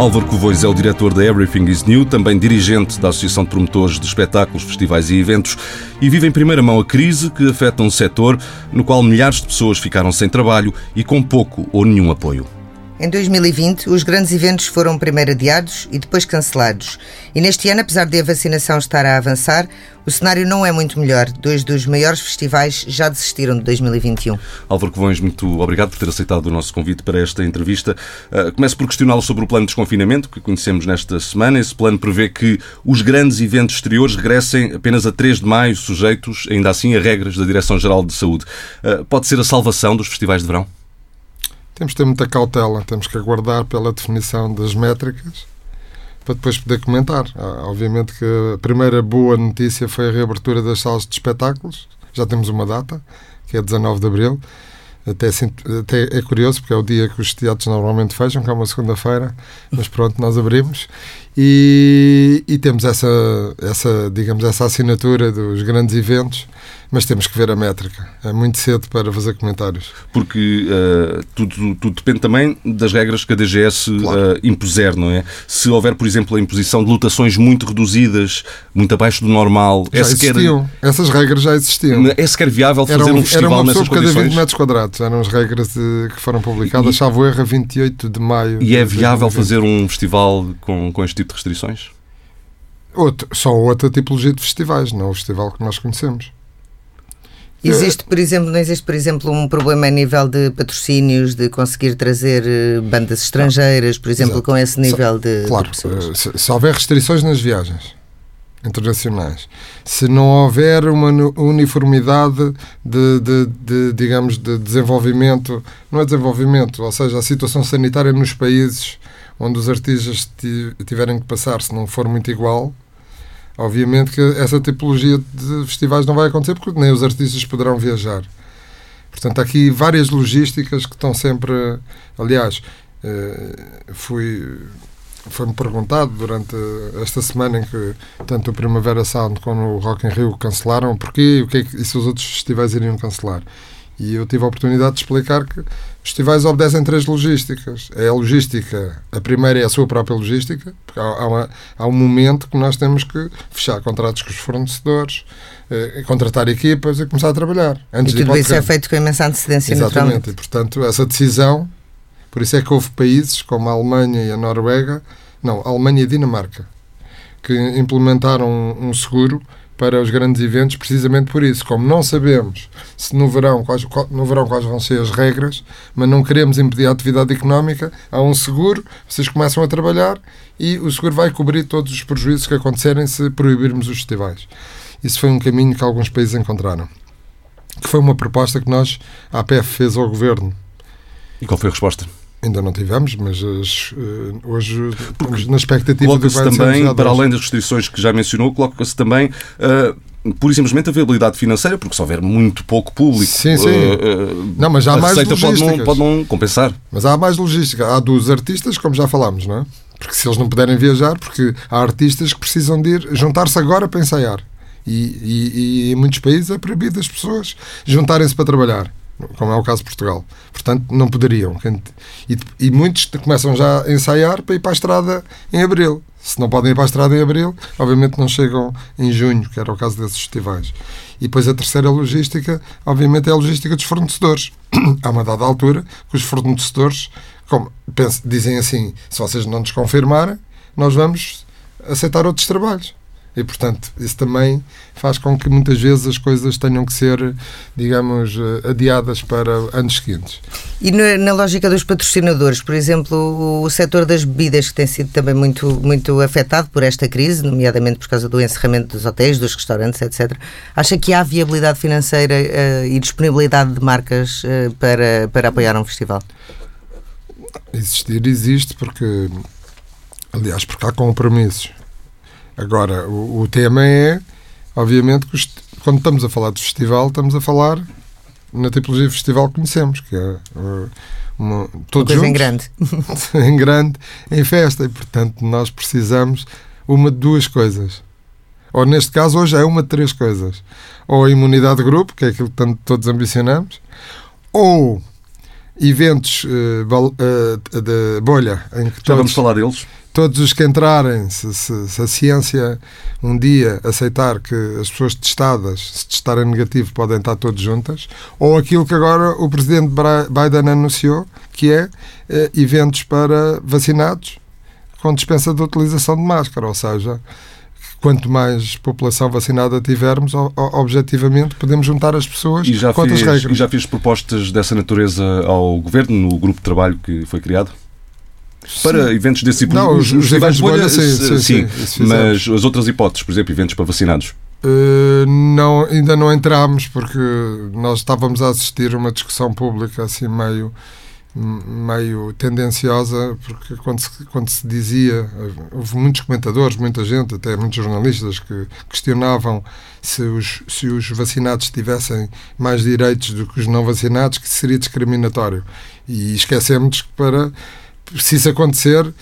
Álvaro Covões é o diretor da Everything is New, também dirigente da Associação de Promotores de Espetáculos, Festivais e Eventos, e vive em primeira mão a crise que afeta um setor no qual milhares de pessoas ficaram sem trabalho e com pouco ou nenhum apoio. Em 2020, os grandes eventos foram primeiro adiados e depois cancelados. E neste ano, apesar de a vacinação estar a avançar, o cenário não é muito melhor. Dois dos maiores festivais já desistiram de 2021. Álvaro Covões, muito obrigado por ter aceitado o nosso convite para esta entrevista. Uh, começo por questioná-lo sobre o plano de desconfinamento que conhecemos nesta semana. Esse plano prevê que os grandes eventos exteriores regressem apenas a 3 de maio, sujeitos ainda assim a regras da Direção-Geral de Saúde. Uh, pode ser a salvação dos festivais de verão? Temos de ter muita cautela, temos que aguardar pela definição das métricas para depois poder comentar. Ah, obviamente que a primeira boa notícia foi a reabertura das salas de espetáculos, já temos uma data, que é 19 de abril. Até, até é curioso, porque é o dia que os teatros normalmente fecham, que é uma segunda-feira, mas pronto, nós abrimos. E, e, temos essa, essa, digamos, essa assinatura dos grandes eventos mas temos que ver a métrica. É muito cedo para fazer comentários. Porque uh, tudo, tudo, depende também das regras que a DGS claro. uh, impuser, não é? Se houver, por exemplo, a imposição de lotações muito reduzidas, muito abaixo do normal... Já é sequer... existiam. Essas regras já existiam. É sequer viável fazer era um, um festival era uma nessas condições? cada 20 metros quadrados. Eram as regras de, que foram publicadas, chavo erro, a 28 de maio. E é viável fazer um festival com, com este tipo de restrições? Outro, só outra tipologia de festivais, não o festival que nós conhecemos. Existe, por exemplo, não existe, por exemplo, um problema a nível de patrocínios, de conseguir trazer eh, bandas estrangeiras, por exemplo, Exato. com esse nível de, claro, de pessoas? Eh, se, se houver restrições nas viagens internacionais, se não houver uma uniformidade de, de, de, digamos, de desenvolvimento, não é desenvolvimento, ou seja, a situação sanitária nos países onde os artistas tiverem que passar, se não for muito igual, Obviamente que essa tipologia de festivais não vai acontecer porque nem os artistas poderão viajar. Portanto, há aqui várias logísticas que estão sempre. Aliás, eh, fui foi-me perguntado durante esta semana em que tanto o Primavera Sound como o Rock in Rio cancelaram porquê o que é que, e se os outros festivais iriam cancelar. E eu tive a oportunidade de explicar que festivais obedecem três logísticas. É a logística, a primeira é a sua própria logística, porque há, há, uma, há um momento que nós temos que fechar contratos com os fornecedores, eh, contratar equipas e começar a trabalhar. Antes e tudo isso é feito com imensa antecedência, Exatamente, e portanto essa decisão, por isso é que houve países como a Alemanha e a Noruega, não, a Alemanha e a Dinamarca, que implementaram um, um seguro para os grandes eventos, precisamente por isso. Como não sabemos se no verão quais, no verão quais vão ser as regras, mas não queremos impedir a atividade económica, há um seguro, vocês começam a trabalhar e o seguro vai cobrir todos os prejuízos que acontecerem se proibirmos os festivais. Isso foi um caminho que alguns países encontraram. Que foi uma proposta que nós, a APF, fez ao governo. E qual foi a resposta? Ainda não tivemos, mas uh, hoje estamos na expectativa coloca-se também, para além das restrições que já mencionou, coloca-se também uh, pura e simplesmente a viabilidade financeira, porque se houver muito pouco público, sim, sim. Uh, não, mas há a mais receita pode não, pode não compensar. Mas há mais logística. Há dos artistas, como já falámos, não é? Porque se eles não puderem viajar, porque há artistas que precisam de ir juntar-se agora para ensaiar. E, e, e, em muitos países é proibido as pessoas juntarem-se para trabalhar como é o caso de Portugal. Portanto, não poderiam. E, e, muitos começam já a ensaiar para ir para a estrada em abril. Se não podem ir para a estrada em abril, obviamente não chegam em junho, que era o caso desses festivais. E depois a terceira logística, obviamente, é a logística dos fornecedores. Há uma dada altura que os fornecedores como, dizem assim: se vocês não nos confirmarem, nós vamos aceitar outros trabalhos. E, portanto, isso também faz com que muitas vezes as coisas tenham que ser, digamos, eh, adiadas para anos seguintes. E na, lógica dos patrocinadores, por exemplo, o, o setor das bebidas, que tem sido também muito, muito afetado por esta crise, nomeadamente por causa do encerramento dos hotéis, dos restaurantes, etc., acha que há viabilidade financeira uh, e disponibilidade de marcas uh, para, para apoiar um festival? Existir existe porque, aliás, porque há compromissos Agora, o, o tema é, obviamente, que quando estamos a falar de festival, estamos a falar na tipologia de festival que conhecemos, que é uh, uma, todos juntos, em grande. em grande, em festa. E, portanto, nós precisamos uma de duas coisas. Ou, neste caso, hoje é uma de três coisas. Ou a imunidade de grupo, que é aquilo que tanto todos ambicionamos, ou eventos uh, de bolha. Em que Já todos, vamos falar deles. Todos os que entrarem, se, se, se, a ciência um dia aceitar que as pessoas testadas, se testarem negativo, podem estar todos juntas, ou aquilo que agora o presidente Biden anunciou, que é uh, eventos para vacinados com dispensa de utilização de máscara, ou seja, quanto mais população vacinada tivermos, objetivamente podemos juntar as pessoas e já fez, regras. E já fez propostas dessa natureza ao Governo, no grupo de trabalho que foi criado? Para sim. eventos desse tipo? Não, os, os, os eventos de bolha, sim, sim, sim, sim mas as outras hipóteses, por exemplo, eventos para vacinados? Uh, não, ainda não entramos porque nós estávamos a assistir a uma discussão pública assim meio meio tendenciosa, porque quando se, quando se dizia, houve muitos comentadores, muita gente, até muitos jornalistas, que questionavam se os, se os vacinados tivessem mais direitos do que os não vacinados, que seria discriminatório. E esquecemos que para, se isso acontecer,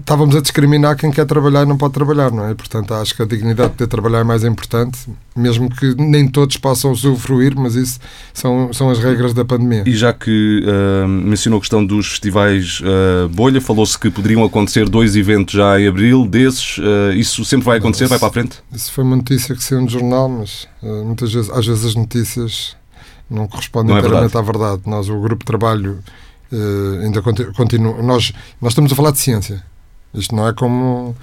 estávamos a discriminar quem quer trabalhar e não pode trabalhar, não é? Portanto, acho que a dignidade de ter trabalhar é mais importante, mesmo que nem todos possam usufruir, mas isso são, são as regras da pandemia. E já que uh, mencionou a questão dos festivais uh, bolha, falou-se que poderiam acontecer dois eventos já em abril, desses, uh, isso sempre vai acontecer, vai para a frente? Isso foi uma notícia que saiu no jornal, mas muitas vezes, às vezes as notícias não correspondem não é inteiramente verdade. à verdade. Nós, o grupo de trabalho Uh, ainda continua. Nós, nós estamos a falar de ciência. Isto não é como,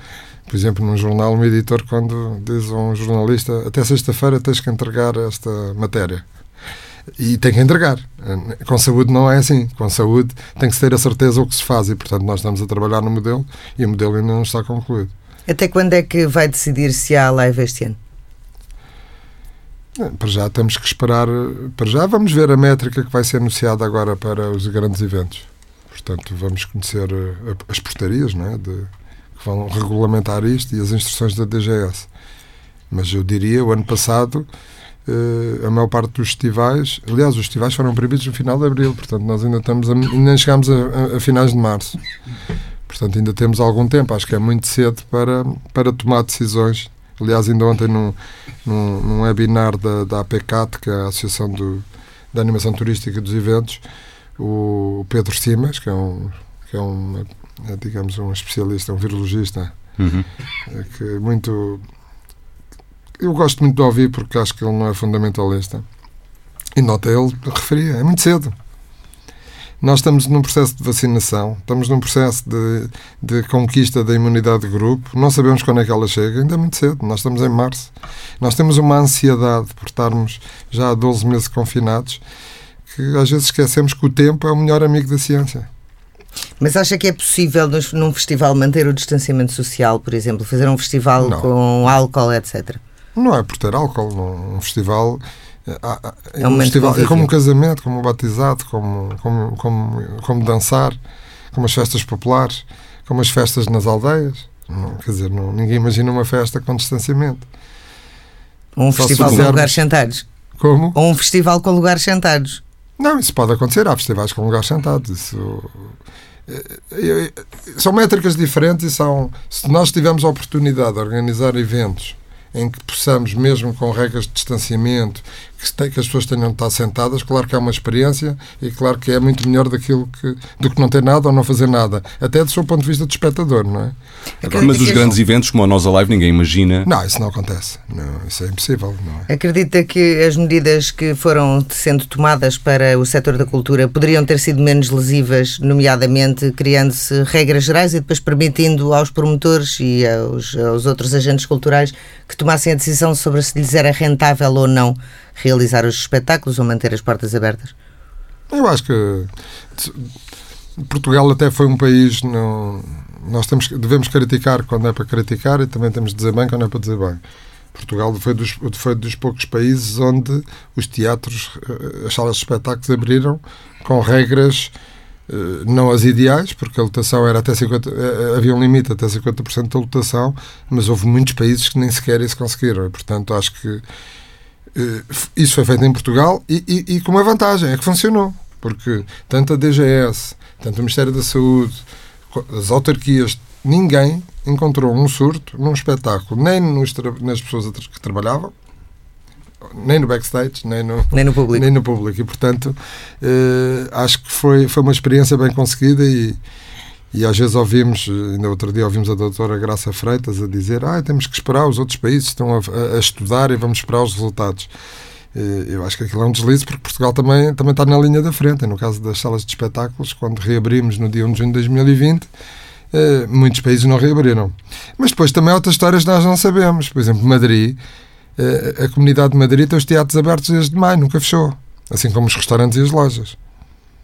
por exemplo, num jornal, um editor, quando diz a um jornalista: até sexta-feira tens que entregar esta matéria. E tem que entregar. Com saúde não é assim. Com saúde tem que ter a certeza o que se faz e, portanto, nós estamos a trabalhar no modelo e o modelo ainda não está concluído. Até quando é que vai decidir se há live este ano? Para já temos que esperar. Para já vamos ver a métrica que vai ser anunciada agora para os grandes eventos. Portanto, vamos conhecer eh, as portarias não é? De, que vão regulamentar isto e as instruções da DGS. Mas eu diria, o ano passado, eh, a maior parte dos festivais, aliás, os festivais foram proibidos no final de abril, portanto, nós ainda estamos a, nem chegámos a, a, finais de março. Portanto, ainda temos algum tempo. Acho que é muito cedo para, para tomar decisões Aliás, ainda ontem num, num, num webinar da, da APCAT, que é a Associação do, da Animação Turística dos Eventos, o Pedro Simas, que é um, que é um é, digamos, um especialista, um virologista, uhum. É que muito... Eu gosto muito de ouvir porque acho que ele não é fundamentalista. E nota ele referia, é muito cedo. Nós estamos num processo de vacinação, estamos num processo de, de conquista da imunidade de grupo, não sabemos quando é que ela chega, ainda é muito cedo, nós estamos em março. Nós temos uma ansiedade por estarmos já há 12 meses confinados, que às vezes esquecemos que o tempo é o melhor amigo da ciência. Mas acha que é possível num festival manter o distanciamento social, por exemplo, fazer um festival não. com álcool, etc? Não é por ter álcool, num festival é, um festival, é como um casamento, como um batizado, como, como, como, como dançar, como as festas populares, como as festas nas aldeias. Não, quer dizer, não, ninguém imagina uma festa com distanciamento. Um Só festival com lugares sentados. Como? Ou um festival com lugares sentados. Não, isso pode acontecer. Há festivais com lugares sentados. Isso. Eh, eh, são métricas diferentes e são. Se nós tivermos a oportunidade de organizar eventos em que possamos, mesmo com regras de distanciamento, que, que as pessoas tenham de estar sentadas, claro que é uma experiência e claro que é muito melhor daquilo que, do que não ter nada ou não fazer nada, até do seu ponto de vista de espectador, não é? Agora, mas os grandes eventos, como a Nós Alive, ninguém imagina. Não, isso não acontece. Não, isso é impossível. É? Acredita que as medidas que foram sendo tomadas para o setor da cultura poderiam ter sido menos lesivas, nomeadamente criando-se regras gerais e depois permitindo aos promotores e aos, aos outros agentes culturais que tomassem a decisão sobre se lhes era rentável ou não realizar os espetáculos ou manter as portas abertas? Eu acho que Portugal até foi um país. No, nós temos, devemos criticar quando é para criticar e também temos de dizer bem quando é para dizer bem. Portugal foi dos, foi dos poucos países onde os teatros, eh, as salas de espetáculos abriram com regras não as ideais, porque a lotação era até 50%, eh, havia um limite até 50% da lotação, mas houve muitos países que nem sequer isso conseguiram. E, portanto, acho que eh, isso foi feito em Portugal e, e, e, com uma vantagem, é que funcionou. Porque tanto a DGS, tanto o Ministério da Saúde, as autarquias, ninguém encontrou um surto num espetáculo, nem nos, nas pessoas que trabalhavam, nem no backstage, nem no, nem no público. Nem no público. E, portanto, uh, acho que foi, foi uma experiência bem conseguida e, e às vezes ouvimos, ainda outro dia ouvimos a doutora Graça Freitas a dizer ah, temos que esperar, os outros países estão a, a estudar e vamos esperar os resultados. Eh, eu acho que aquilo é um deslize porque Portugal também, também está na linha da frente. No caso das salas de espetáculos, quando reabrimos no dia 1 de junho de 2020, eh, muitos países não reabriram. Mas depois também há outras histórias que nós não sabemos. Por exemplo, Madrid, eh, a comunidade de Madrid tem os teatros abertos desde maio, nunca fechou. Assim como os restaurantes e as lojas.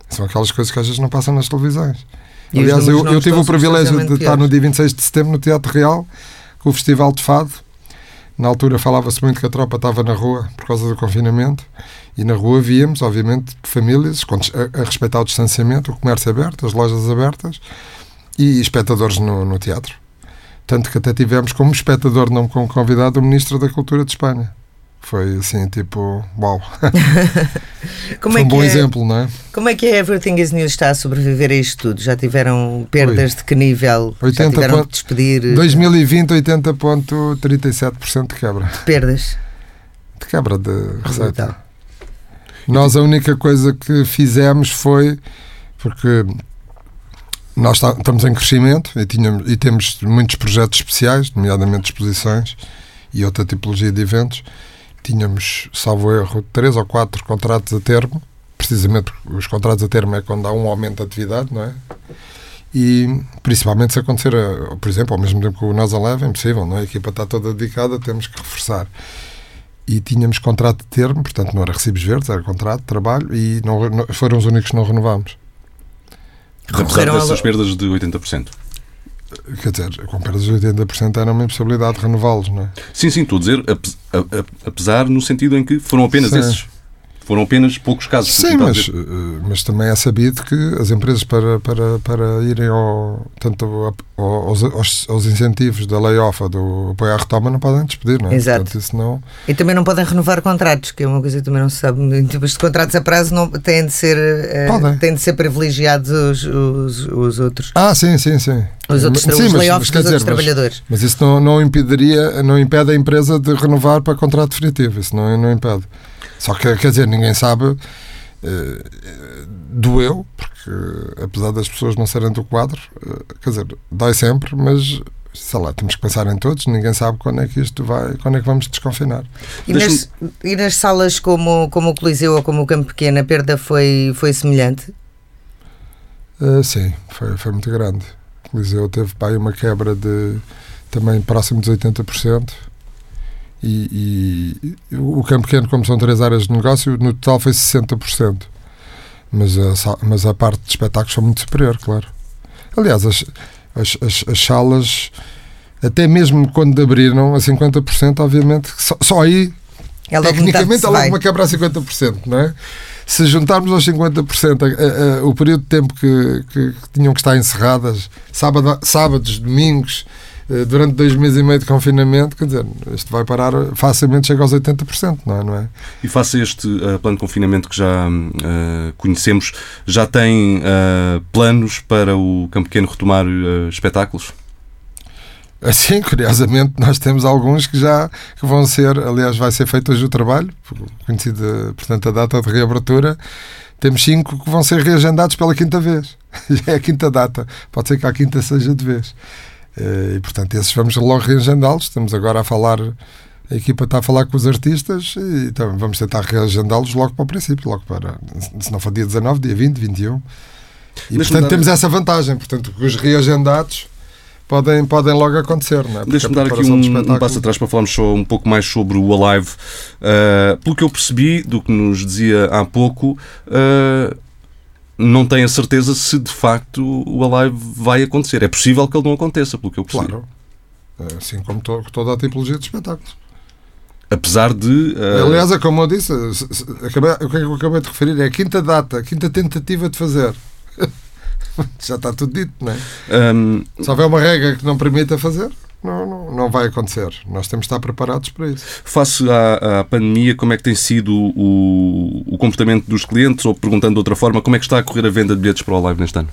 São aquelas coisas que às vezes não passam nas televisões. E Aliás, eu, eu tive o privilégio de estar no dia 26 de setembro no Teatro Real, com o Festival de Fado, na altura falava-se muito que a tropa estava na rua por causa do confinamento e na rua víamos, obviamente, famílias a, a respeitar o distanciamento, o comércio aberto, as lojas abertas e espectadores no, no teatro. Tanto que até tivemos como espectador, não como convidado, o Ministro da Cultura de Espanha. Foi assim, tipo, uau. Como Foi é um bom é, exemplo, não é? Como é que a Everything is News está a sobreviver a isto tudo? Já tiveram perdas Oi. de que nível? 80 Já tiveram de despedir? 2020, 80,37% de quebra. Perdas? De quebra de receita. Nós a única coisa que fizemos foi porque nós estamos em crescimento e, tínhamos, e temos muitos projetos especiais, nomeadamente exposições e outra tipologia de eventos tínhamos, salvo erro, três ou quatro contratos a termo, precisamente porque os contratos a termo é quando há um aumento de atividade, não é? E principalmente se acontecer, por exemplo, ao mesmo tempo que o NASA leva, é impossível, não é? A equipa está toda dedicada, temos que reforçar. E tínhamos contrato de termo, portanto não era recibos verdes, era contrato de trabalho e não, não foram os únicos que não renovámos. Apesar dessas perdas de 80%. Quer dizer, com perdas de 80% era uma impossibilidade de renová-los, não é? Sim, sim, estou a dizer, apesar no sentido em que foram apenas sim. esses. Foram apenas poucos casos. Sim, mas, eh, mas também é sabido que as empresas, para, para, para irem ao, tanto aos, aos, aos incentivos da layoff ou do apoio à retoma, não podem despedir, não é? Exato. Portanto, isso não... E também não podem renovar contratos, que é uma coisa que também não se sabe. Em tipos de contratos a prazo não, têm, de ser, uh, têm de ser privilegiados os, os, os outros. Ah, sim, sim, sim. Os outros sim, os layoffs dos dizer, outros trabalhadores. Mas, mas isso não, não impediria, não impede a empresa de renovar para contrato definitivo. Isso não, não impede. Só que, quer dizer, ninguém sabe. Uh, doeu, porque apesar das pessoas não serem do quadro, uh, quer dizer, dói sempre, mas sei lá, temos que pensar em todos, ninguém sabe quando é que isto vai, quando é que vamos desconfinar. E, nas, e nas, salas como, como o Coliseu ou como o Campo Pequeno, a perda foi, foi semelhante? Uh, sim, foi, foi muito grande. O Coliseu teve pá, uma quebra de também próximo dos 80%. E, e, o campo pequeno, como são três áreas de negócio, no total foi 60%. Mas a, mas a parte de espetáculos foi muito superior, claro. Aliás, as, as, as, as salas, até mesmo quando abriram a 50%, obviamente, só, só aí, é tecnicamente, logo uma quebra a 50%, não é? Se juntarmos aos 50% a, a, a, o período de tempo que, que, que, tinham que estar encerradas, sábado, sábados, domingos, durante dois meses e meio de confinamento, quer dizer, isto vai parar facilmente, chega aos 80%, não é? Não é? E face a este uh, plano de confinamento que já uh, conhecemos, já tem uh, planos para o Campo Pequeno retomar espetáculos? Assim, curiosamente, nós temos alguns que já que vão ser, aliás, vai ser feito hoje o trabalho, conhecida, portanto, a data de reabertura. Temos cinco que vão ser reagendados pela quinta vez. Já é a quinta data. Pode ser que a quinta seja de vez. Eh, e, portanto, esses vamos logo reagendá-los. Estamos agora a falar, a equipa está a falar com os artistas e então, vamos tentar reagendá-los logo para o princípio, logo para, se não for dia 19, dia 20, 21. E, Deixa portanto, temos essa vantagem. Portanto, os reagendados podem, podem logo acontecer. Não é? Deixa-me dar aqui um, um, passo atrás para falarmos só um pouco mais sobre o Alive. Uh, pelo que eu percebi do que nos dizia há pouco, uh, não tem a certeza se de facto o Alive vai acontecer. É possível que ele não aconteça, pelo que eu percebi. Claro. É assim como to toda a tipologia de espetáculos. Apesar de. Uh... Aliás, é como eu disse, acabei, o que é eu acabei de referir é a quinta data, a quinta tentativa de fazer. Já está tudo dito, não é? Um... Se houver uma regra que não permita fazer, não, não, não vai acontecer. Nós temos de estar preparados para isso. Face à, à pandemia, como é que tem sido o, o, comportamento dos clientes? Ou perguntando de outra forma, como é que está a correr a venda de bilhetes para o live neste ano?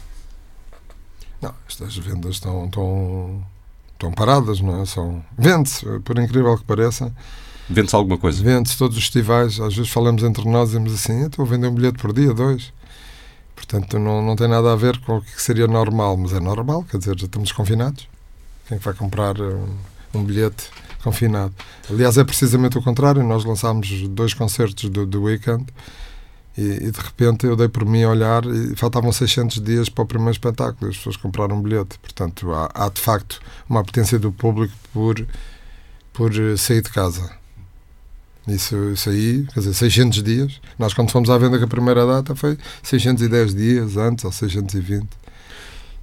Não, estas vendas estão, estão, estão paradas, não é? São, vende-se, por incrível que pareça. Vende-se alguma coisa? Vende-se todos os festivais. Às vezes falamos entre nós e dizemos assim: estou a vender um bilhete por dia, dois. Portanto, não, não tem nada a ver com o que seria normal, mas é normal, quer dizer, já estamos confinados. Quem vai comprar um, um bilhete confinado? Aliás, é precisamente o contrário. Nós lançámos dois concertos do, do Weekend e, e, de repente eu dei por mim a olhar e faltavam 600 dias para o primeiro espetáculo. As pessoas compraram um bilhete. Portanto, há, há de facto uma apetência do público por, por sair de casa. Isso, isso aí, quer dizer, 600 dias. Nós, quando fomos à venda, que a primeira data foi 610 dias antes, ou 620.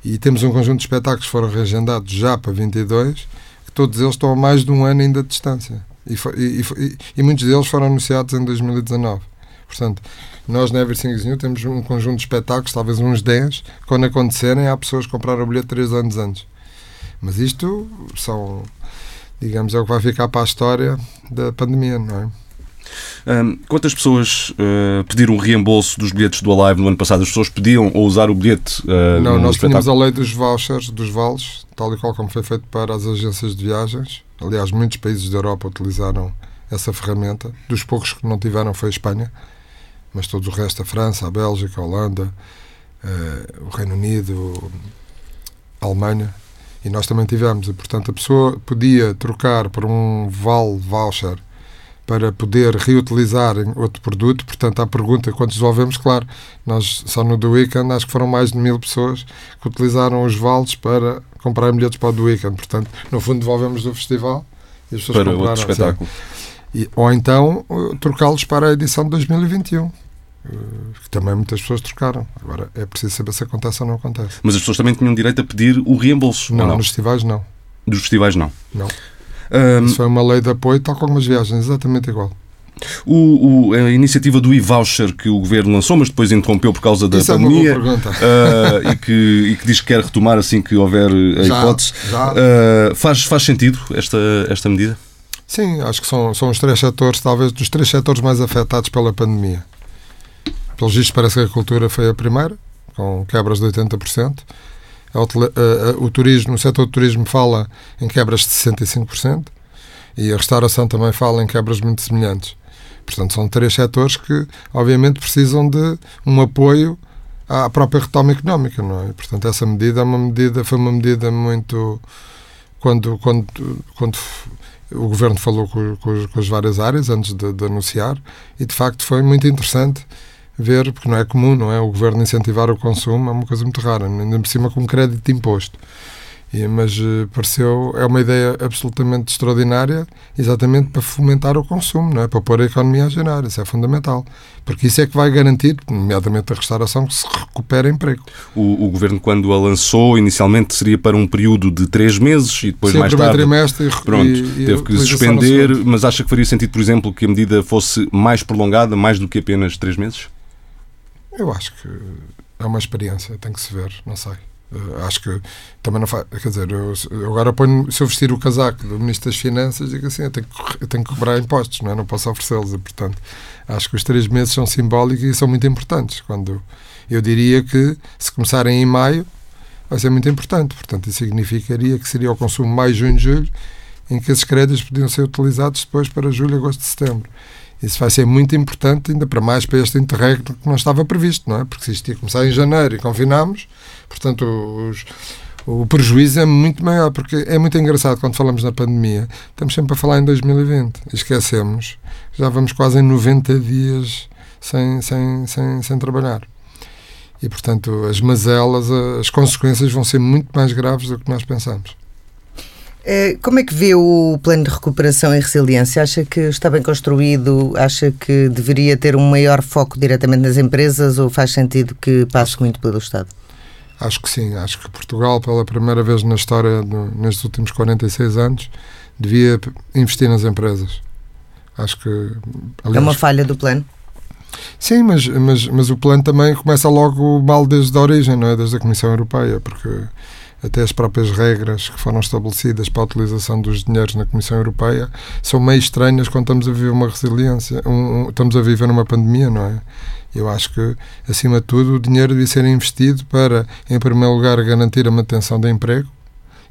E temos um conjunto de espetáculos que foram reagendados já para 22, que todos eles estão a mais de um ano ainda de distância. E, e, e, e muitos deles foram anunciados em 2019. Portanto, nós na Everything New temos um conjunto de espetáculos, talvez uns 10, quando acontecerem, há pessoas que compraram o bilhete 3 anos antes. Mas isto são digamos, é o que vai ficar para a história da pandemia, não é? Um, quantas pessoas uh, pediram reembolso dos bilhetes do Alive no ano passado? As pessoas pediam ou usar o bilhete? Uh, não, nós tínhamos a lei dos vouchers, dos vales, tal e qual como foi feito para as agências de viagens. Aliás, muitos países da Europa utilizaram essa ferramenta. Dos poucos que não tiveram foi a Espanha, mas todo o resto, a França, a Bélgica, a Holanda, uh, o Reino Unido, a Alemanha, e nós também tivemos. E, portanto, a pessoa podia trocar por um vale voucher para poder reutilizar em outro produto. Portanto, à pergunta quantos devolvemos, claro, nós só no The Weekend acho que foram mais de mil pessoas que utilizaram os vales para comprar bilhetes para o The Weekend. Portanto, no fundo, devolvemos do festival e as pessoas para compraram. Outro espetáculo. E, ou então trocá-los para a edição de 2021 que também muitas pessoas trocaram. Agora é preciso saber se acontece ou não acontece. Mas as pessoas também tinham direito a pedir o reembolso? Não, não? nos festivais não. Dos festivais não? Não. Um... Isso foi uma lei de apoio, tal como as viagens, exatamente igual. O, o, a iniciativa do e-voucher que o governo lançou, mas depois interrompeu por causa da Isso pandemia é uh, e, que, e que diz que quer retomar assim que houver a já, hipótese. Já. Uh, faz, faz sentido esta, esta medida? Sim, acho que são, são os três setores, talvez dos três setores mais afetados pela pandemia. Pelos vistos, parece que a cultura foi a primeira, com quebras de 80%. O turismo, o setor do turismo fala em quebras de 65% e a restauração também fala em quebras muito semelhantes. Portanto, são três setores que, obviamente, precisam de um apoio à própria retoma económica, não é? Portanto, essa medida é uma medida, foi uma medida muito quando quando quando o governo falou com, com, com as várias áreas antes de, de anunciar e de facto foi muito interessante ver, porque não é comum, não é? O governo incentivar o consumo é uma coisa muito rara, ainda por cima com crédito de imposto. E, mas uh, pareceu, é uma ideia absolutamente extraordinária, exatamente para fomentar o consumo, não é? para pôr a economia a gerar. Isso é fundamental. Porque isso é que vai garantir, nomeadamente a restauração, que se recupere emprego. O, o governo, quando a lançou, inicialmente seria para um período de três meses e depois Sim, mais tarde. trimestre pronto, e, teve que suspender, mas acha que faria sentido, por exemplo, que a medida fosse mais prolongada, mais do que apenas três meses? Eu acho que é uma experiência, tem que se ver, não sei. Uh, acho que também não faz. Quer dizer, eu, eu, agora ponho, se eu vestir o casaco do Ministro das Finanças, digo assim: eu tenho que, eu tenho que cobrar impostos, não, é? não posso oferecê-los. E, portanto, acho que os três meses são simbólicos e são muito importantes. Quando eu diria que se começarem em maio, vai ser muito importante. Portanto, isso significaria que seria o consumo mais junho, julho, em que esses créditos podiam ser utilizados depois para julho, agosto, setembro. Isso vai ser muito importante, ainda para mais para este interregno que não estava previsto, não é? Porque se isto ia começar em janeiro e confinámos, portanto, os, o prejuízo é muito maior, porque é muito engraçado quando falamos na pandemia, estamos sempre a falar em 2020 e esquecemos já vamos quase em 90 dias sem, sem, sem, sem trabalhar. E, portanto, as mazelas, as consequências vão ser muito mais graves do que nós pensamos. Eh, como é que vê o plano de recuperação e resiliência? Acha que está bem construído? Acha que deveria ter um maior foco diretamente nas empresas ou faz sentido que passe muito pelo Estado? Acho que sim. Acho que Portugal, pela primeira vez na história, nestes últimos 46 anos, devia investir nas empresas. Acho que. Aliás, é uma falha do plano? Sim, mas, mas, mas o plano também começa logo mal desde a origem, não é? Desde a Comissão Europeia, porque até as próprias regras que foram estabelecidas para a utilização dos dinheiros na Comissão Europeia são meio estranhas quando estamos a viver uma resiliência, um, um, estamos a viver uma pandemia, não é? Eu acho que, acima de tudo, o dinheiro devia ser investido para, em primeiro lugar, garantir a manutenção do emprego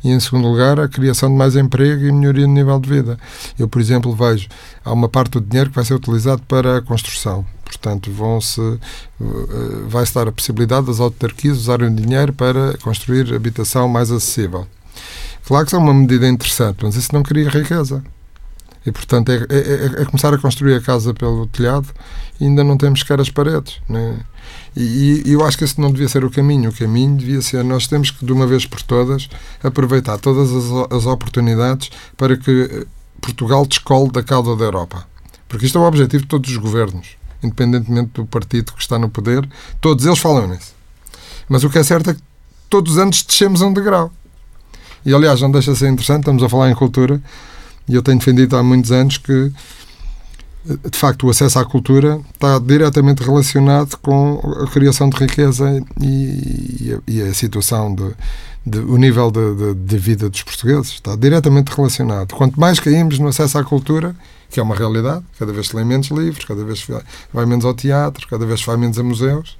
e, em segundo lugar, a criação de mais emprego e melhoria do nível de vida. Eu, por exemplo, vejo há uma parte do dinheiro que vai ser utilizado para a construção. Portanto, vão-se, eh, vai-se dar a possibilidade das autarquias usarem o dinheiro para construir habitação mais acessível. Claro que é uma medida interessante, mas isso não cria riqueza. E, portanto, é, é, é, é começar a construir a casa pelo telhado e ainda não temos sequer as paredes. Né? E, e, eu acho que esse não devia ser o caminho. O caminho devia ser nós temos que, de uma vez por todas, aproveitar todas as, as oportunidades para que Portugal descole da cauda da Europa. Porque isto é o objetivo de todos os governos, independentemente do partido que está no poder, todos eles falam nisso. Mas o que é certo é que todos os anos descemos um degrau. E aliás, não deixa de ser interessante, estamos a falar em cultura, e eu tenho defendido há muitos anos que, de facto, o acesso à cultura está diretamente relacionado com a criação de riqueza e, e, a, e a, situação de, de, o nível de, de, de, vida dos portugueses. Está diretamente relacionado. Quanto mais caímos no acesso à cultura, que é uma realidade, cada vez se lê menos livros, cada vez se vai menos ao teatro, cada vez se vai menos a museus,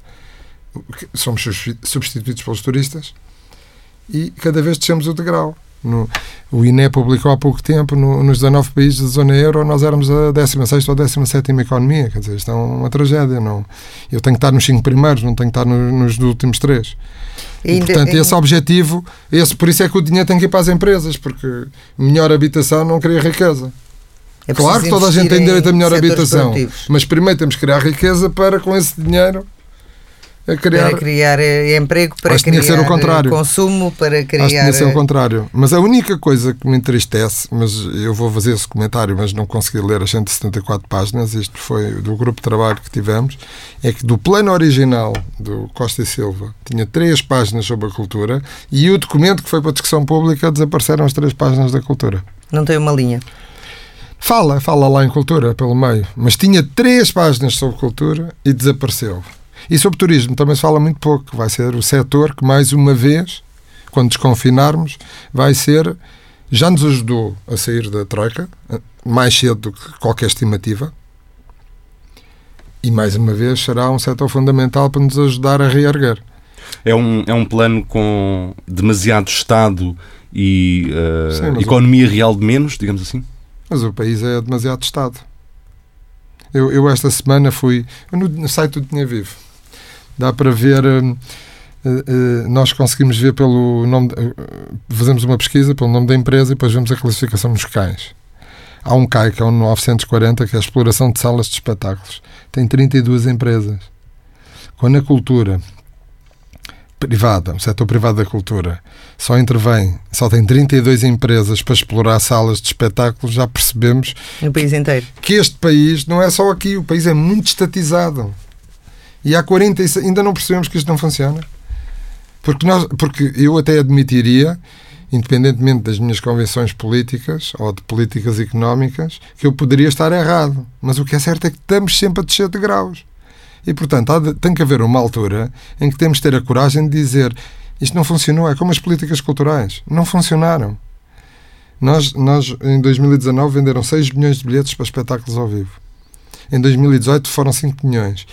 somos substituídos pelos turistas e cada vez descemos o degrau. No, o INE publicou há pouco tempo, no, nos 19 países da zona euro, nós éramos a 16 ou 17 economia. Quer dizer, isto é uma tragédia. Não, eu tenho que estar nos 5 primeiros, não tenho que estar no, nos últimos 3. E, e portanto, esse objetivo, esse, por isso é que o dinheiro tem que ir para as empresas, porque melhor habitação não cria riqueza. É claro que toda a gente tem direito a melhor habitação, mas primeiro temos que criar riqueza para, com esse dinheiro, criar. Para criar eh, emprego, para criar ser o contrário. consumo, para criar. Acho que tinha ser o contrário. Mas a única coisa que me entristece, mas eu vou fazer esse comentário, mas não consegui ler as 174 páginas, isto foi do grupo de trabalho que tivemos, é que do plano original do Costa e Silva tinha três páginas sobre a cultura e o documento que foi para a discussão pública desapareceram as três páginas da cultura. Não tem uma linha. Fala, fala lá em cultura, pelo meio. Mas tinha três páginas sobre cultura e desapareceu. E sobre turismo também se fala muito pouco. Vai ser o setor que, mais uma vez, quando desconfinarmos, vai ser. Já nos ajudou a sair da Troika, mais cedo do que qualquer estimativa. E, mais uma vez, será um setor fundamental para nos ajudar a reerguer. É um, é um plano com demasiado Estado e uh, Sim, economia real de menos, digamos assim? Mas o país é demasiado Estado. Eu, eu esta semana fui no, no site do Dinheiro Vivo dá para ver. Uh, uh, nós conseguimos ver pelo nome. De, uh, fazemos uma pesquisa pelo nome da empresa e depois vemos a classificação dos cais. Há um CAI, que é um 940, que é a exploração de salas de espetáculos. Tem 32 empresas. Quando a cultura privada, o setor privado da cultura, só intervém, só tem 32 empresas para explorar salas de espetáculos, já percebemos no país inteiro. que este país não é só aqui, o país é muito estatizado. E há 46 ainda não percebemos que isto não funciona. Porque, nós, porque eu até admitiria, independentemente das minhas convenções políticas ou de políticas económicas, que eu poderia estar errado. Mas o que é certo é que estamos sempre a descer de graus. E, portanto, de, tem que haver uma altura em que temos de ter a coragem de dizer isto não funcionou. É como as políticas culturais. Não funcionaram. Nós, nós em 2019, venderam 6 milhões de bilhetes para espetáculos ao vivo. Em 2018 foram 5 milhões.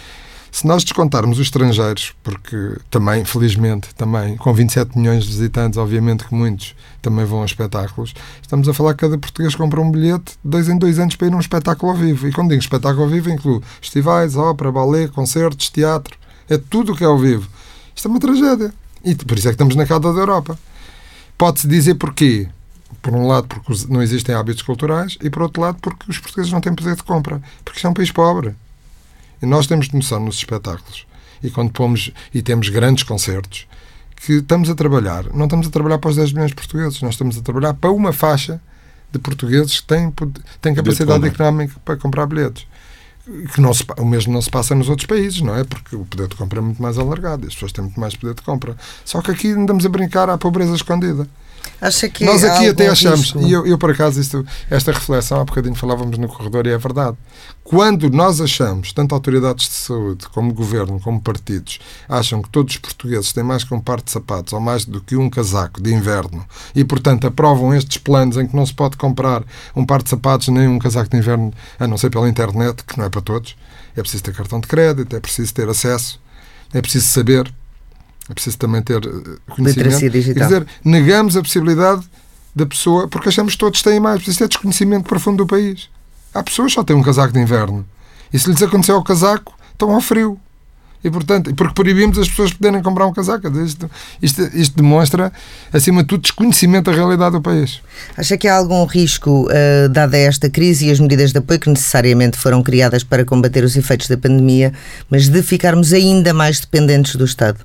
Se nós descontarmos os estrangeiros, porque também, felizmente, também, com 27 milhões de visitantes, obviamente que muitos também vão a espetáculos, estamos a falar que cada português compra um bilhete dois em dois anos para ir a um espetáculo ao vivo. E quando digo espetáculo ao vivo, inclui festivais, ópera, ballet, concertos, teatro. É tudo o que é ao vivo. Isto é uma tragédia. E por isso é que estamos na cauda da Europa. Pode-se dizer porquê. Por um lado, porque não existem hábitos culturais, e por outro lado, porque os portugueses não têm poder de compra. Porque isto é um país pobre. E nós temos noção nos espetáculos e quando pomos e temos grandes concertos que estamos a trabalhar, não estamos a trabalhar para os 10 milhões de portugueses, nós estamos a trabalhar para uma faixa de portugueses que têm, têm capacidade económica para comprar bilhetes. Que não se, o mesmo não se passa nos outros países, não é? Porque o poder de compra é muito mais alargado e as pessoas têm muito mais poder de compra. Só que aqui andamos a brincar à pobreza escondida. Acha que Nós aqui até achamos, risco? e eu, eu por acaso, isto, esta reflexão, há bocadinho falávamos no corredor e é verdade. Quando nós achamos, tanto autoridades de saúde, como governo, como partidos, acham que todos os portugueses têm mais que um par de sapatos ou mais do que um casaco de inverno e, portanto, aprovam estes planos em que não se pode comprar um par de sapatos nem um casaco de inverno, a não ser pela internet, que não é para todos, é preciso ter cartão de crédito, é preciso ter acesso, é preciso saber É preciso também ter eh, Literacia conhecimento. digital. Quer dizer, negamos a possibilidade da pessoa, porque achamos que todos têm mais. Isto é desconhecimento profundo do país. Há pessoas que só têm um casaco de inverno. E se lhes acontecer ao casaco, estão ao frio. E, portanto, porque proibimos as pessoas poderem comprar um casaco. Isto, isto, isto demonstra, acima de tudo, desconhecimento da realidade do país. Acha que há algum risco, uh, dada esta crise e as medidas de apoio que necessariamente foram criadas para combater os efeitos da pandemia, mas de ficarmos ainda mais dependentes do Estado?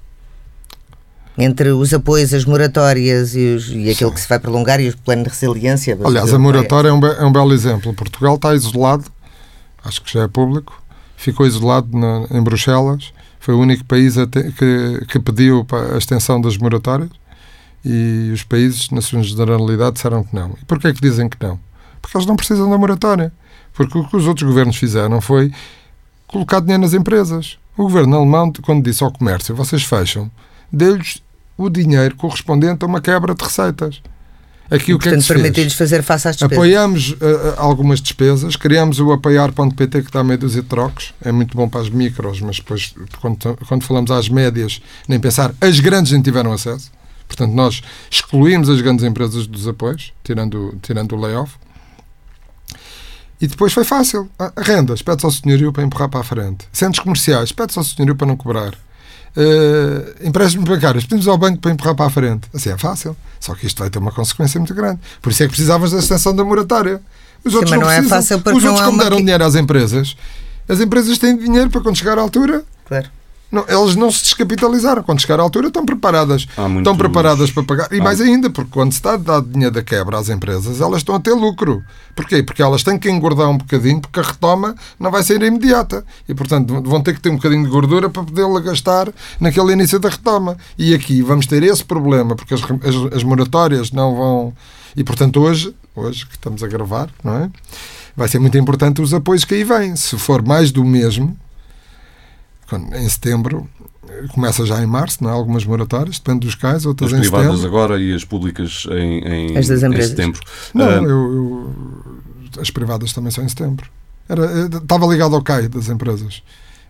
Entre os apoios, as moratórias e, os, e aquilo que se vai prolongar e o plano de resiliência. Aliás, a moratória é um, é um belo exemplo. Portugal está isolado, acho que já é público, ficou isolado na- em Bruxelas, foi o único país te- que, que pediu a extensão das moratórias e os países, na sua generalidade, disseram que não. E porquê é que dizem que não? Porque eles não precisam da moratória. Porque o que os outros governos fizeram foi colocar dinheiro nas empresas. O governo alemão, quando disse ao comércio, vocês fecham, deu-lhes o dinheiro correspondente a uma quebra de receitas. Aqui E, o que é que portanto, fez? permitir-lhes fazer face às despesas. Apoiamos uh, algumas despesas, criamos o apoiar.pt que dá meia dúzia de trocos, é muito bom para as micros, mas depois, quando, quando falamos às médias, nem pensar, as grandes nem tiveram acesso. Portanto, nós excluímos as grandes empresas dos apoios, tirando, tirando o layoff. E depois foi fácil. Rendas, pede-se ao senhorio para empurrar para a frente. Centros comerciais, pede-se ao senhorio para não cobrar. Uh, empréstimos bancários, pedimos ao banco para empurrar para a frente. Assim é fácil. Só que isto vai ter uma consequência muito grande. Por isso é que precisavas da extensão da moratória. Os outros não, não é precisam. fácil porque Os outros, há como deram dinheiro às empresas, as empresas têm dinheiro para quando chegar à altura. Claro. Não, elas não se descapitalizaram. Quando chegar à altura, estão preparadas. Muitos- Estão preparadas para pagar. E mais ainda, porque quando se está a dar dinheiro da quebra às empresas, elas estão a ter lucro. Porquê? Porque elas têm que engordar um bocadinho, porque a retoma não vai ser imediata. E, portanto, vão ter que ter um bocadinho de gordura para poder-la gastar naquele início da retoma. E aqui vamos ter esse problema, porque as, as, as moratórias não vão. E, portanto, hoje, hoje que estamos a gravar, não é? Vai ser muito importante os apoios que aí vêm. Se for mais do mesmo, em setembro, começa já em março, não é? Algumas moratórias, depende dos casos, outras As em privadas setembro. agora e as públicas em, em, As das em empresas. setembro. Não, Ah, eu, eu- as privadas também são em setembro. Era, eh, estava ligado ao CAI das empresas.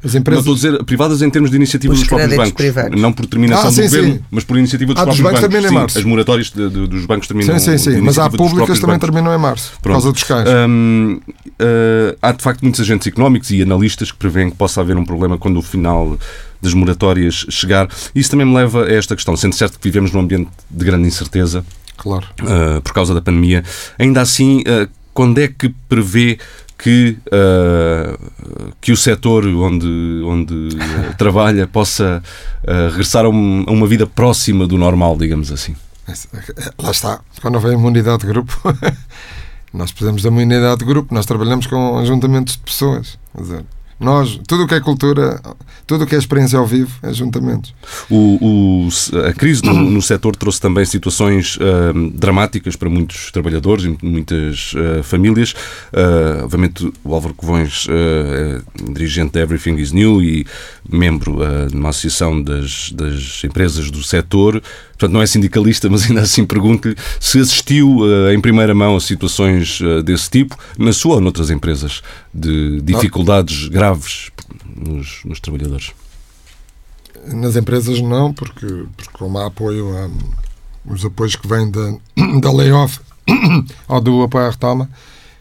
As Não empresas. estou a dizer privadas em termos de iniciativa Os dos próprios bancos. privados. Não por determinação Ah, do sim, governo, sim. mas por iniciativa dos Ah, dos próprios bancos bancos. terminam em Sim, março. as moratórias de- de- dos bancos terminam Sim, sim, sim. Mas há dos públicas também bancos. terminam em março, por Pronto. causa dos cães. Hum, uh, há de facto muitos agentes económicos e analistas que prevêem que possa haver um problema quando o final das moratórias chegar. Isso também me leva a esta questão, sendo certo que vivemos num ambiente de grande incerteza Claro. uh, por causa da pandemia. Ainda assim, uh, quando é que prevê que, uh, que o setor onde, onde uh, trabalha possa uh, regressar a, um- a uma vida próxima do normal, digamos assim? Lá está. Quando houver imunidade de grupo, nós precisamos da imunidade de grupo. Nós trabalhamos com ajuntamentos de pessoas. Nós, tudo o que é cultura, tudo o que é experiência ao vivo, é ajuntamentos. O, o- a crise no, no setor trouxe também situações ahm, dramáticas para muitos trabalhadores e muitas ah, famílias. Ah, obviamente, o Álvaro Covões é dirigente da Everything is New e membro de uma associação das, das empresas do setor. Portanto, não é sindicalista, mas ainda assim pergunto-lhe se assistiu em primeira mão a situações desse tipo, na sua ou noutras empresas, de dificuldades graves nos, nos trabalhadores. Nas empresas não, porque, porque como há apoio, há, os apoios que vêm da, da layoff ou do apoio à retoma,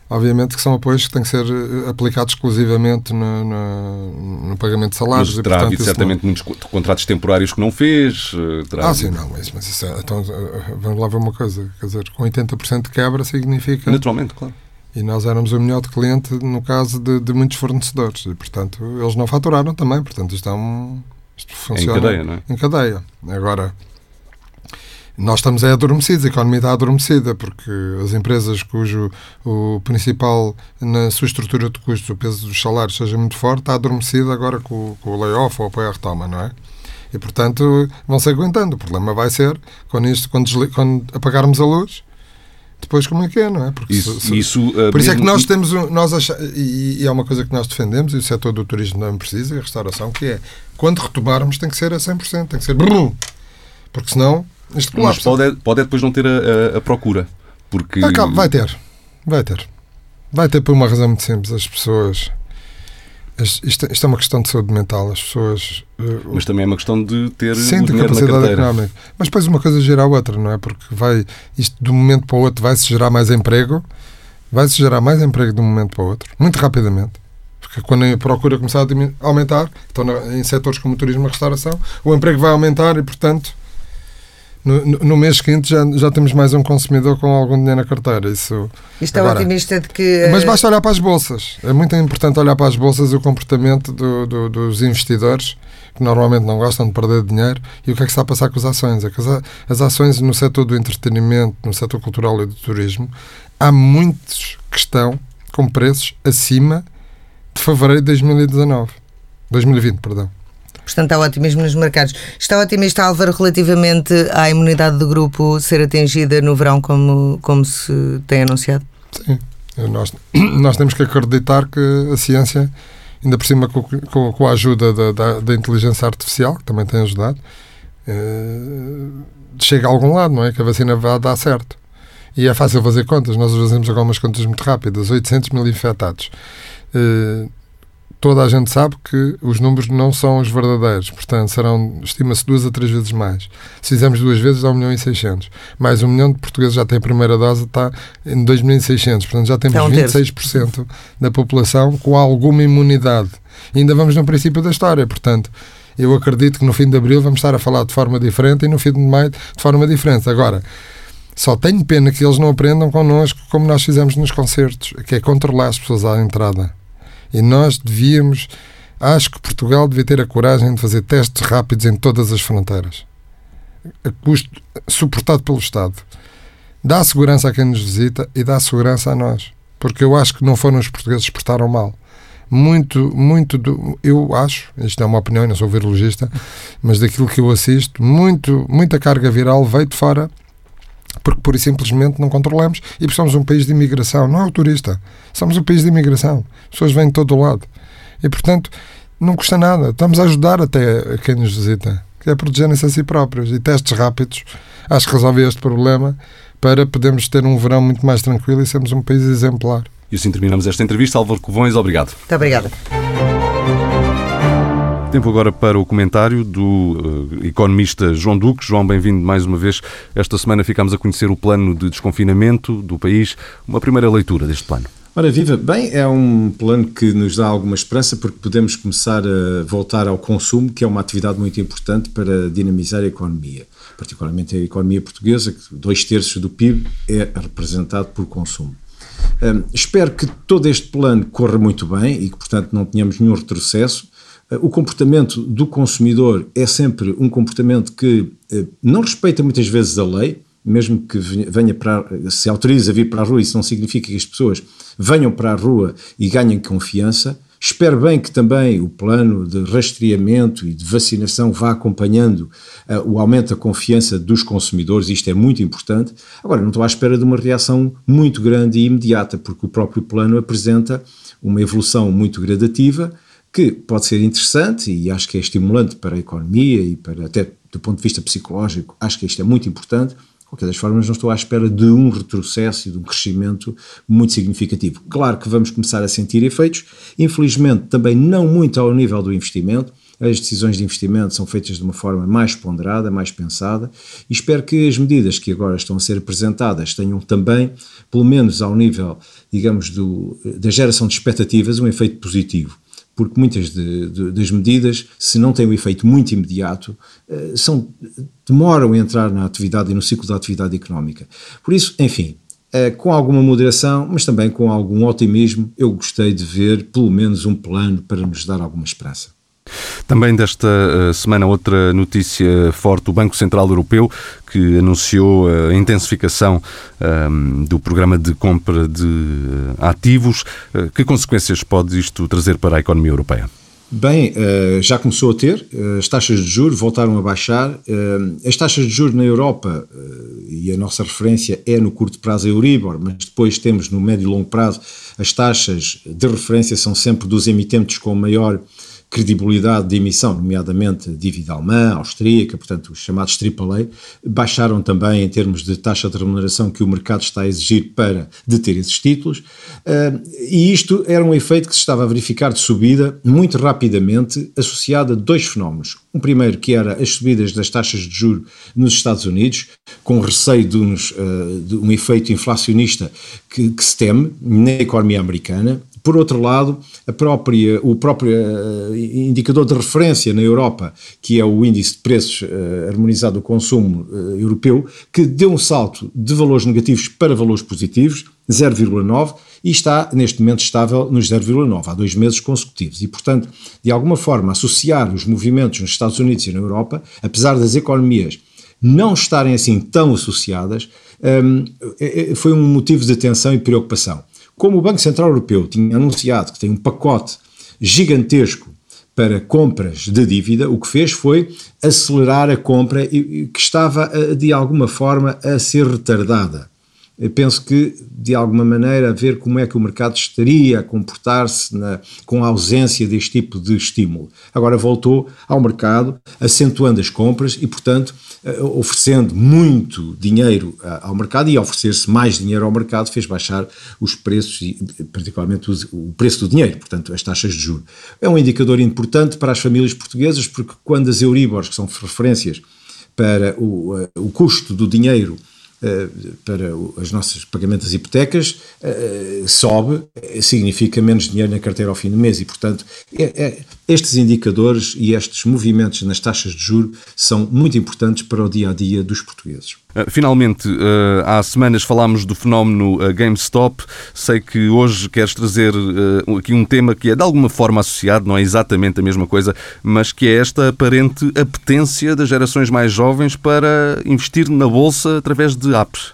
obviamente que são apoios que têm que ser eh, aplicados exclusivamente no, no, no pagamento de salários. Mas e, terá portanto, havido isso não- certamente muitos co- contratos temporários que não fez. eh, terá Ah, sim, não, mas, mas isso é, então, eh, vamos lá ver uma coisa, quer dizer, com 80% de quebra significa, Naturalmente, claro. E nós éramos o melhor cliente no caso de, de muitos fornecedores, e portanto eles não faturaram também, portanto isto é um, isto funciona cadeia, não é? em cadeia. Agora, nós estamos é adormecidos, a economia está adormecida, porque as empresas cujo o principal, na sua estrutura de custos, o peso dos salários seja muito forte, está adormecida agora com, o- com o layoff ou apoio à retoma, não é? E, portanto, vão-se aguentando. O problema vai ser, quando, isto, quando, quando apagarmos a luz, depois como é que é, não é? Porque Isso, se- isso, eh, por isso é que nós temos, um- nós acha, e, e é uma coisa que nós defendemos, e o setor do turismo não precisa, e a restauração, que é, quando retomarmos tem que ser a 100%, tem que ser brum, porque senão isto Mas colapsa. pode, pode é depois não ter a, a- a procura. Porque. Ah, calma, vai ter, vai ter. Vai ter por uma razão muito simples, as pessoas isto, isto, é uma questão de saúde mental. As pessoas. Uh, Mas também é uma questão de ter sim, o dinheiro capacidade económica. Mas depois uma coisa gera a outra, não é? Porque vai, isto de um momento para o outro vai-se gerar mais emprego, vai-se gerar mais emprego de um momento para o outro, muito rapidamente. Porque quando a procura começar a aumentar, então em setores como o turismo e restauração, o emprego vai aumentar e, portanto, no, no, mês seguinte já, já temos mais um consumidor com algum dinheiro na carteira. Isso, Isto é otimista de que. Mas basta olhar para as bolsas. É muito importante olhar para as bolsas e o comportamento do, do, dos investidores, que normalmente não gostam de perder dinheiro, e o que é que está a passar com as ações. É que as, as ações no setor do entretenimento, no setor cultural e do turismo, há muitos que estão com preços acima de fevereiro de 2019. 2020, perdão. Portanto, há otimismo nos mercados. Está otimista, Álvaro, relativamente à imunidade do grupo ser atingida no verão, como, como se tem anunciado? Sim. Nós, nós temos que acreditar que a ciência, ainda por cima com, com, com a ajuda da, da, da, inteligência artificial, que também tem ajudado, eh, chega a algum lado, não é? Que a vacina vai dar certo. E é fácil fazer contas. Nós fazemos algumas contas muito rápidas. 800 mil infectados. Eh, toda a gente sabe que os números não são os verdadeiros, portanto, serão, estima-se, duas a três vezes mais. Se fizermos duas vezes, dá 1 milhão e 600. Mais um milhão de portugueses já têm a primeira dose, está em 2 milhões e 600. Portanto, já temos é um 26% da população com alguma imunidade. E ainda vamos no princípio da história, portanto, eu acredito que no fim de abril vamos estar a falar de forma diferente e no fim de maio de forma diferente. Agora, só tenho pena que eles não aprendam connosco como nós fizemos nos concertos, que é controlar as pessoas à entrada e nós devíamos, acho que Portugal devia ter a coragem de fazer testes rápidos em todas as fronteiras, a custo suportado pelo Estado. Dá segurança a quem nos visita e dá segurança a nós, porque eu acho que não foram os portugueses que portaram mal muito, muito do, eu acho, isto é uma opinião, não sou virologista, mas daquilo que eu assisto, muito, muita carga viral veio de fora porque pura e simplesmente não controlamos e porque somos um país de imigração, não é o turista, somos um país de imigração, as pessoas vêm de todo o lado e portanto não custa nada, estamos a ajudar até a quem nos visita, que é protegerem-se a si próprios e testes rápidos, acho que resolve este problema para podermos ter um verão muito mais tranquilo e sermos um país exemplar. E assim terminamos esta entrevista. Álvaro Covões, obrigado. Muito obrigada. Tempo agora para o comentário do uh, economista João Duque. João, bem-vindo mais uma vez. Esta semana ficamos a conhecer o plano de desconfinamento do país. Uma primeira leitura deste plano. Ora, viva! Bem, é um plano que nos dá alguma esperança porque podemos começar a voltar ao consumo, que é uma atividade muito importante para dinamizar a economia, particularmente a economia portuguesa, que dois terços do PIB é representado por consumo. Um, espero que todo este plano corra muito bem e que, portanto, não tenhamos nenhum retrocesso o comportamento do consumidor é sempre um comportamento que eh, não respeita muitas vezes a lei, mesmo que venha para, se autoriza a vir para a rua, isso não significa que as pessoas venham para a rua e ganhem confiança. Espero bem que também o plano de rastreamento e de vacinação vá acompanhando uh, o aumento da confiança dos consumidores, isto é muito importante. Agora, não estou à espera de uma reação muito grande e imediata, porque o próprio plano apresenta uma evolução muito gradativa, que pode ser interessante e acho que é estimulante para a economia e para até do ponto de vista psicológico, acho que isto é muito importante. De qualquer das formas, não estou à espera de um retrocesso e de um crescimento muito significativo. Claro que vamos começar a sentir efeitos, infelizmente também não muito ao nível do investimento. As decisões de investimento são feitas de uma forma mais ponderada, mais pensada, e espero que as medidas que agora estão a ser apresentadas tenham também, pelo menos ao nível, digamos, do, da geração de expectativas, um efeito positivo porque muitas de, de, das medidas, se não têm um efeito muito imediato, eh, são, demoram a entrar na atividade e no ciclo da atividade económica. Por isso, enfim, eh, com alguma moderação, mas também com algum otimismo, eu gostei de ver pelo menos um plano para nos dar alguma esperança. Também desta eh, semana, outra notícia forte: o Banco Central Europeu, que anunciou a intensificação um, ehm, do programa de compra de eh, ativos. Eh, que consequências pode isto trazer para a economia europeia? Bem, já começou a ter, as taxas de juros voltaram a baixar. As taxas de juros na Europa, e a nossa referência é no curto prazo a Euribor, mas depois temos no médio e longo prazo, as taxas de referência são sempre dos emitentes com maior credibilidade de emissão, nomeadamente dívida alemã, austríaca, portanto os chamados AAA, baixaram também em termos de taxa de remuneração que o mercado está a exigir para deter esses títulos, e isto era um efeito que se estava a verificar de subida muito rapidamente, associado a dois fenómenos. Um primeiro que era as subidas das taxas de juro nos Estados Unidos, com receio de, uns, de um efeito inflacionista que, que se teme na economia americana, por outro lado, a própria, o próprio uh, indicador de referência na Europa, que é o índice de preços uh, harmonizado do consumo uh, europeu, que deu um salto de valores negativos para valores positivos, 0,9, e está neste momento estável nos 0,9, há dois meses consecutivos. E, portanto, de alguma forma, associar os movimentos nos Estados Unidos e na Europa, apesar das economias não estarem assim tão associadas, um, foi um motivo de atenção e preocupação. Como o Banco Central Europeu tinha anunciado que tem um pacote gigantesco para compras de dívida, o que fez foi acelerar a compra que estava de alguma forma a ser retardada. Eu penso que, de alguma maneira, ver como é que o mercado estaria a comportar-se com a ausência deste tipo de estímulo. Agora voltou ao mercado, acentuando as compras e, portanto, eh, oferecendo muito dinheiro eh, ao mercado e oferecer-se mais dinheiro ao mercado fez baixar os preços, particularmente o preço do dinheiro, portanto, as taxas de juros. É um indicador importante para as famílias portuguesas, porque quando as Euribors, que são referências para o, eh, o custo do dinheiro, para os nossos pagamentos das hipotecas eh, sobe, significa menos dinheiro na carteira ao fim do mês e, portanto, é, é, estes indicadores e estes movimentos nas taxas de juro são muito importantes para o dia a dia dos portugueses. Eh, finalmente, há semanas falámos do fenómeno GameStop. Sei que hoje queres trazer aqui um tema que é de alguma forma associado, não é exatamente a mesma coisa, mas que é esta aparente apetência das gerações mais jovens para investir na bolsa através de apps?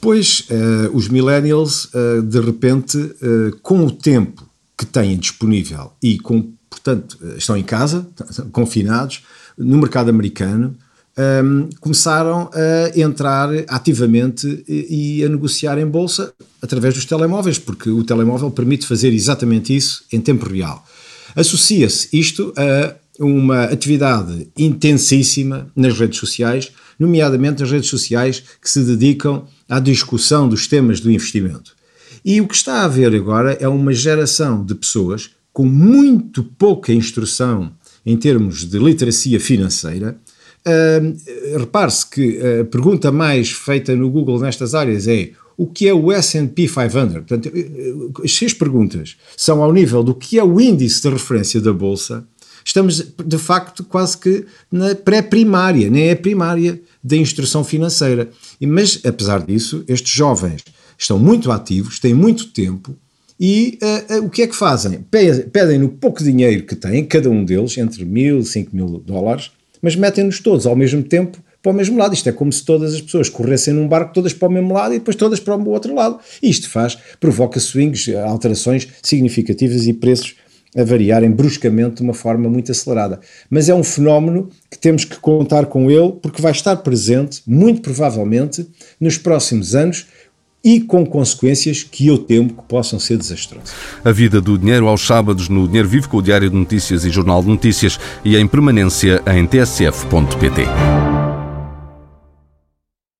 Pois, uh, os millennials, uh, de repente, uh, com o tempo que têm disponível e com, portanto, estão em casa, confinados, no mercado americano, um, ehm, começaram a entrar ativamente e, e, a negociar em bolsa através dos telemóveis, porque o telemóvel permite fazer exatamente isso em tempo real. Associa-se isto a uma atividade intensíssima nas redes sociais, nomeadamente as redes sociais que se dedicam à discussão dos temas do investimento. E o que está a haver agora é uma geração de pessoas com muito pouca instrução em termos de literacia financeira. Uh, Repare-se que a pergunta mais feita no Google nestas áreas é o que é o S&P 500? Portanto, as seis perguntas são ao nível do que é o índice de referência da Bolsa, estamos de facto quase que na pré-primária, nem é primária da instrução financeira. Mas, apesar disso, estes jovens estão muito ativos, têm muito tempo e uh, uh, o que é que fazem? Pedem no pouco dinheiro que têm, cada um deles, entre mil e cinco mil dólares, mas metem-nos todos ao mesmo tempo para o mesmo lado. Isto é como se todas as pessoas corressem num barco todas para o mesmo lado e depois todas para o outro lado. Isto faz, provoca swings, alterações significativas e preços a variarem bruscamente de uma forma muito acelerada. Mas é um fenómeno que temos que contar com ele porque vai estar presente, muito provavelmente, nos próximos anos e com consequências que eu temo que possam ser desastrosas. A vida do dinheiro aos sábados no Dinheiro Vivo com o Diário de Notícias e Jornal de Notícias e em permanência em tsf.pt.